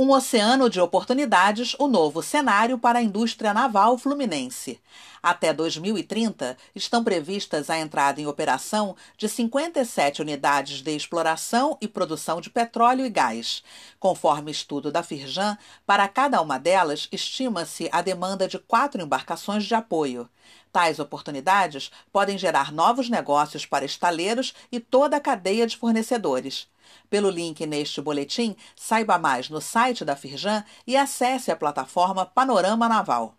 Um oceano de oportunidades, o novo cenário para a indústria naval fluminense. Até 2030, estão previstas a entrada em operação de 57 unidades de exploração e produção de petróleo e gás. Conforme estudo da Firjan, para cada uma delas, estima-se a demanda de quatro embarcações de apoio. Tais oportunidades podem gerar novos negócios para estaleiros e toda a cadeia de fornecedores. Pelo link neste boletim, saiba mais no site da Firjan e acesse a plataforma Panorama Naval.